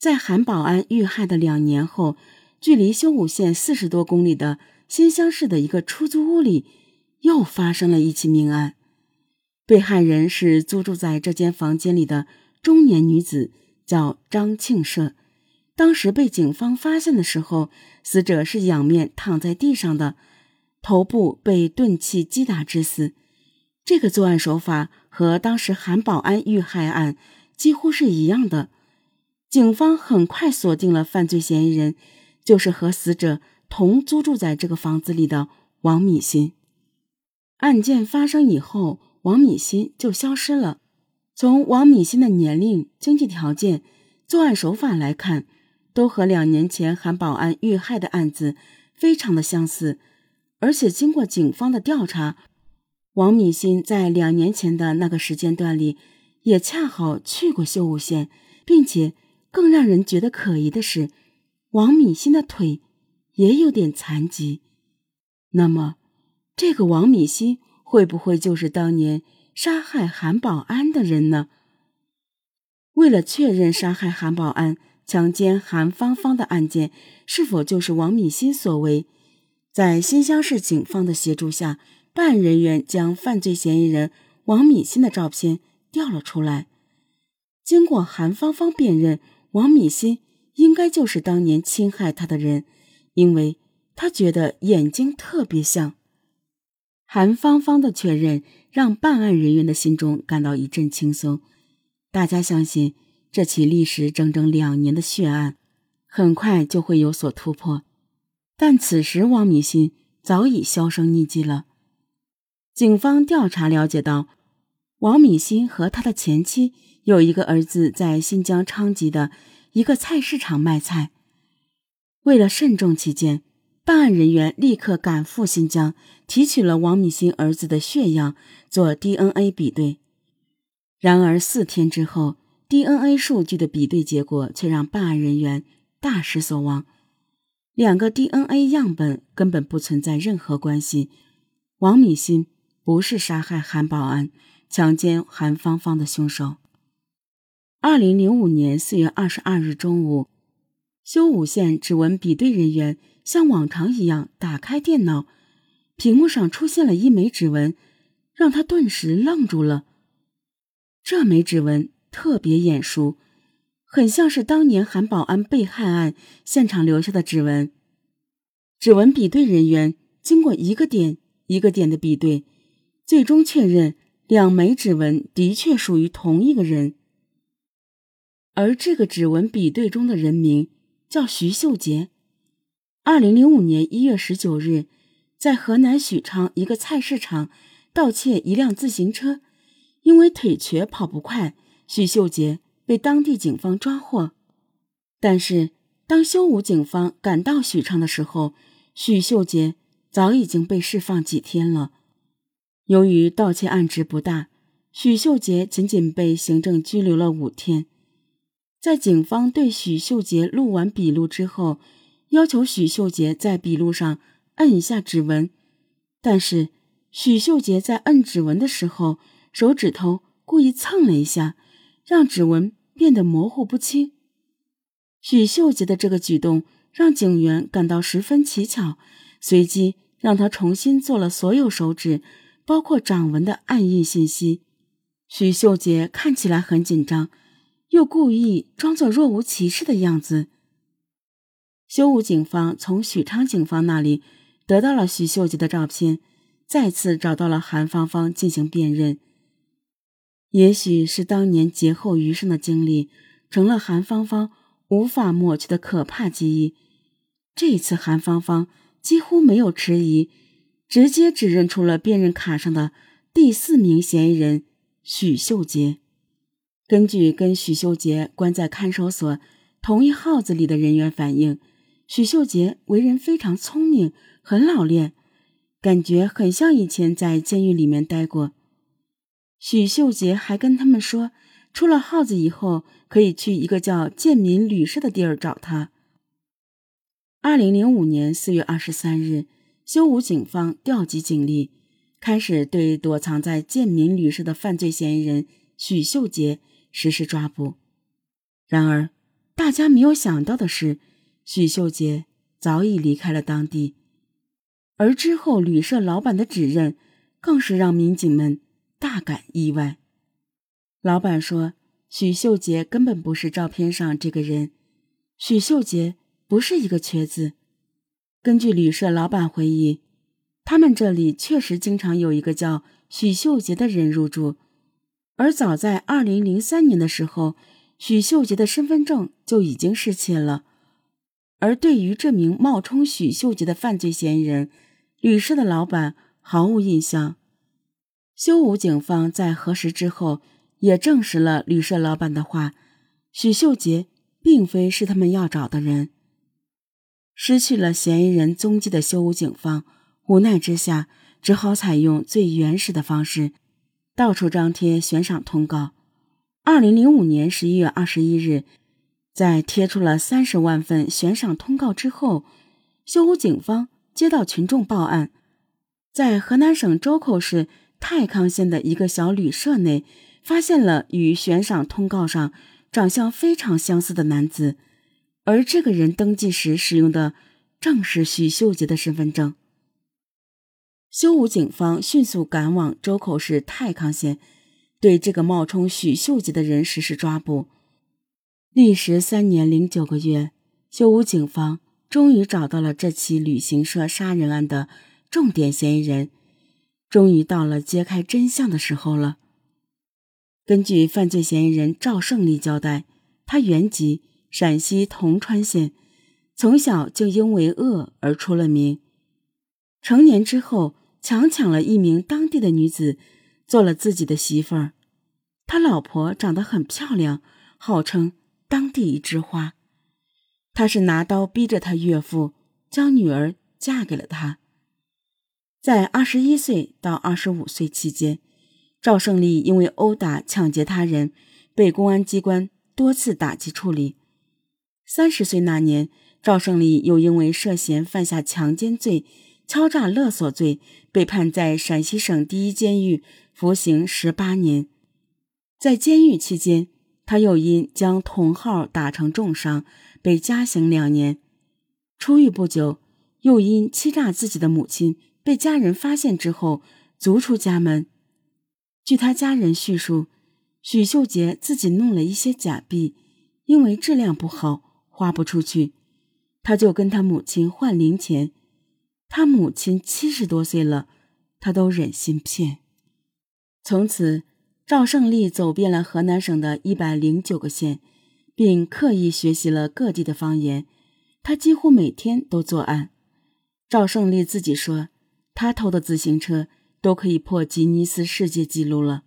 在韩保安遇害的两年后，距离修武县四十多公里的新乡市的一个出租屋里，又发生了一起命案。被害人是租住在这间房间里的中年女子，叫张庆社。当时被警方发现的时候，死者是仰面躺在地上的，头部被钝器击打致死。这个作案手法和当时韩保安遇害案几乎是一样的。警方很快锁定了犯罪嫌疑人，就是和死者同租住在这个房子里的王敏新。案件发生以后。王敏新就消失了。从王敏新的年龄、经济条件、作案手法来看，都和两年前韩保安遇害的案子非常的相似。而且经过警方的调查，王敏新在两年前的那个时间段里，也恰好去过修武县，并且更让人觉得可疑的是，王敏欣的腿也有点残疾。那么，这个王敏欣？会不会就是当年杀害韩保安的人呢？为了确认杀害韩保安、强奸韩芳芳的案件是否就是王敏欣所为，在新乡市警方的协助下，办案人员将犯罪嫌疑人王敏欣的照片调了出来。经过韩芳芳辨认，王敏鑫应该就是当年侵害他的人，因为他觉得眼睛特别像。韩芳芳的确认让办案人员的心中感到一阵轻松，大家相信这起历时整整两年的血案很快就会有所突破。但此时王敏鑫早已销声匿迹了。警方调查了解到，王敏欣和他的前妻有一个儿子在新疆昌吉的一个菜市场卖菜。为了慎重起见。办案人员立刻赶赴新疆，提取了王敏欣儿子的血样做 DNA 比对。然而四天之后，DNA 数据的比对结果却让办案人员大失所望。两个 DNA 样本根本不存在任何关系。王敏欣不是杀害韩保安、强奸韩芳芳的凶手。二零零五年四月二十二日中午，修武县指纹比对人员。像往常一样打开电脑，屏幕上出现了一枚指纹，让他顿时愣住了。这枚指纹特别眼熟，很像是当年韩保安被害案现场留下的指纹。指纹比对人员经过一个点一个点的比对，最终确认两枚指纹的确属于同一个人。而这个指纹比对中的人名叫徐秀杰。二零零五年一月十九日，在河南许昌一个菜市场盗窃一辆自行车，因为腿瘸跑不快，许秀杰被当地警方抓获。但是，当修武警方赶到许昌的时候，许秀杰早已经被释放几天了。由于盗窃案值不大，许秀杰仅仅被行政拘留了五天。在警方对许秀杰录完笔录之后，要求许秀杰在笔录上摁一下指纹，但是许秀杰在摁指纹的时候，手指头故意蹭了一下，让指纹变得模糊不清。许秀杰的这个举动让警员感到十分蹊跷，随即让他重新做了所有手指，包括掌纹的暗印信息。许秀杰看起来很紧张，又故意装作若无其事的样子。修武警方从许昌警方那里得到了许秀杰的照片，再次找到了韩芳芳进行辨认。也许是当年劫后余生的经历，成了韩芳芳无法抹去的可怕记忆。这一次韩芳芳几乎没有迟疑，直接指认出了辨认卡上的第四名嫌疑人许秀杰。根据跟许秀杰关在看守所同一号子里的人员反映。许秀杰为人非常聪明，很老练，感觉很像以前在监狱里面待过。许秀杰还跟他们说，出了号子以后可以去一个叫建民旅社的地儿找他。二零零五年四月二十三日，修武警方调集警力，开始对躲藏在建民旅社的犯罪嫌疑人许秀杰实施抓捕。然而，大家没有想到的是，许秀杰早已离开了当地，而之后旅社老板的指认，更是让民警们大感意外。老板说，许秀杰根本不是照片上这个人，许秀杰不是一个瘸子。根据旅社老板回忆，他们这里确实经常有一个叫许秀杰的人入住。而早在二零零三年的时候，许秀杰的身份证就已经失窃了。而对于这名冒充许秀杰的犯罪嫌疑人，旅社的老板毫无印象。修武警方在核实之后，也证实了旅社老板的话：许秀杰并非是他们要找的人。失去了嫌疑人踪迹的修武警方，无奈之下，只好采用最原始的方式。到处张贴悬赏通告。二零零五年十一月二十一日，在贴出了三十万份悬赏通告之后，修武警方接到群众报案，在河南省周口市太康县的一个小旅社内，发现了与悬赏通告上长相非常相似的男子，而这个人登记时使用的正是许秀杰的身份证。修武警方迅速赶往周口市太康县，对这个冒充许秀杰的人实施抓捕。历时三年零九个月，修武警方终于找到了这起旅行社杀人案的重点嫌疑人。终于到了揭开真相的时候了。根据犯罪嫌疑人赵胜利交代，他原籍陕西铜川县，从小就因为恶而出了名。成年之后。强抢了一名当地的女子，做了自己的媳妇儿。他老婆长得很漂亮，号称当地一枝花。他是拿刀逼着他岳父将女儿嫁给了他。在二十一岁到二十五岁期间，赵胜利因为殴打、抢劫他人，被公安机关多次打击处理。三十岁那年，赵胜利又因为涉嫌犯下强奸罪。敲诈勒索罪被判在陕西省第一监狱服刑十八年，在监狱期间，他又因将同号打成重伤被加刑两年。出狱不久，又因欺诈自己的母亲被家人发现之后逐出家门。据他家人叙述，许秀杰自己弄了一些假币，因为质量不好花不出去，他就跟他母亲换零钱。他母亲七十多岁了，他都忍心骗。从此，赵胜利走遍了河南省的一百零九个县，并刻意学习了各地的方言。他几乎每天都作案。赵胜利自己说，他偷的自行车都可以破吉尼斯世界纪录了。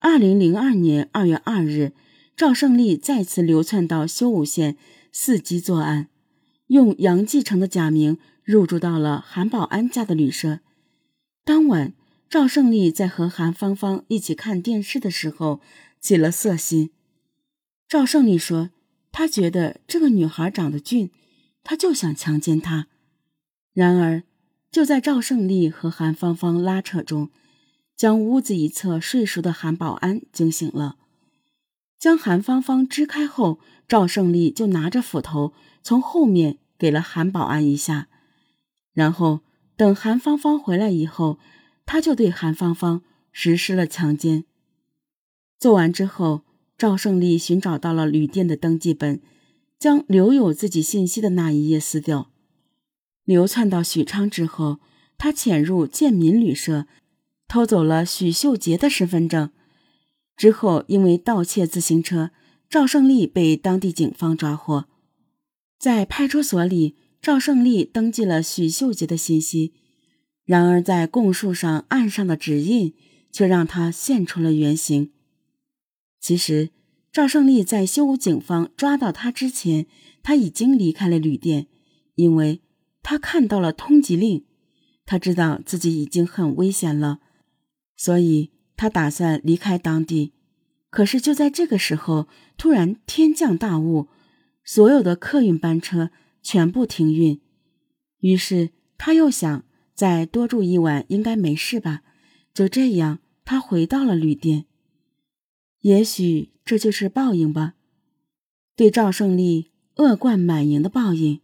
二零零二年二月二日，赵胜利再次流窜到修武县，伺机作案，用杨继成的假名。入住到了韩保安家的旅社。当晚，赵胜利在和韩芳芳一起看电视的时候起了色心。赵胜利说：“他觉得这个女孩长得俊，他就想强奸她。”然而，就在赵胜利和韩芳芳拉扯中，将屋子一侧睡熟的韩保安惊醒了。将韩芳芳支开后，赵胜利就拿着斧头从后面给了韩保安一下。然后等韩芳芳回来以后，他就对韩芳芳实施了强奸。做完之后，赵胜利寻找到了旅店的登记本，将留有自己信息的那一页撕掉。流窜到许昌之后，他潜入建民旅社，偷走了许秀杰的身份证。之后因为盗窃自行车，赵胜利被当地警方抓获，在派出所里。赵胜利登记了许秀杰的信息，然而在供述上案上的指印却让他现出了原形。其实，赵胜利在修武警方抓到他之前，他已经离开了旅店，因为他看到了通缉令，他知道自己已经很危险了，所以他打算离开当地。可是就在这个时候，突然天降大雾，所有的客运班车。全部停运，于是他又想再多住一晚，应该没事吧？就这样，他回到了旅店。也许这就是报应吧。对赵胜利恶贯满盈的报应。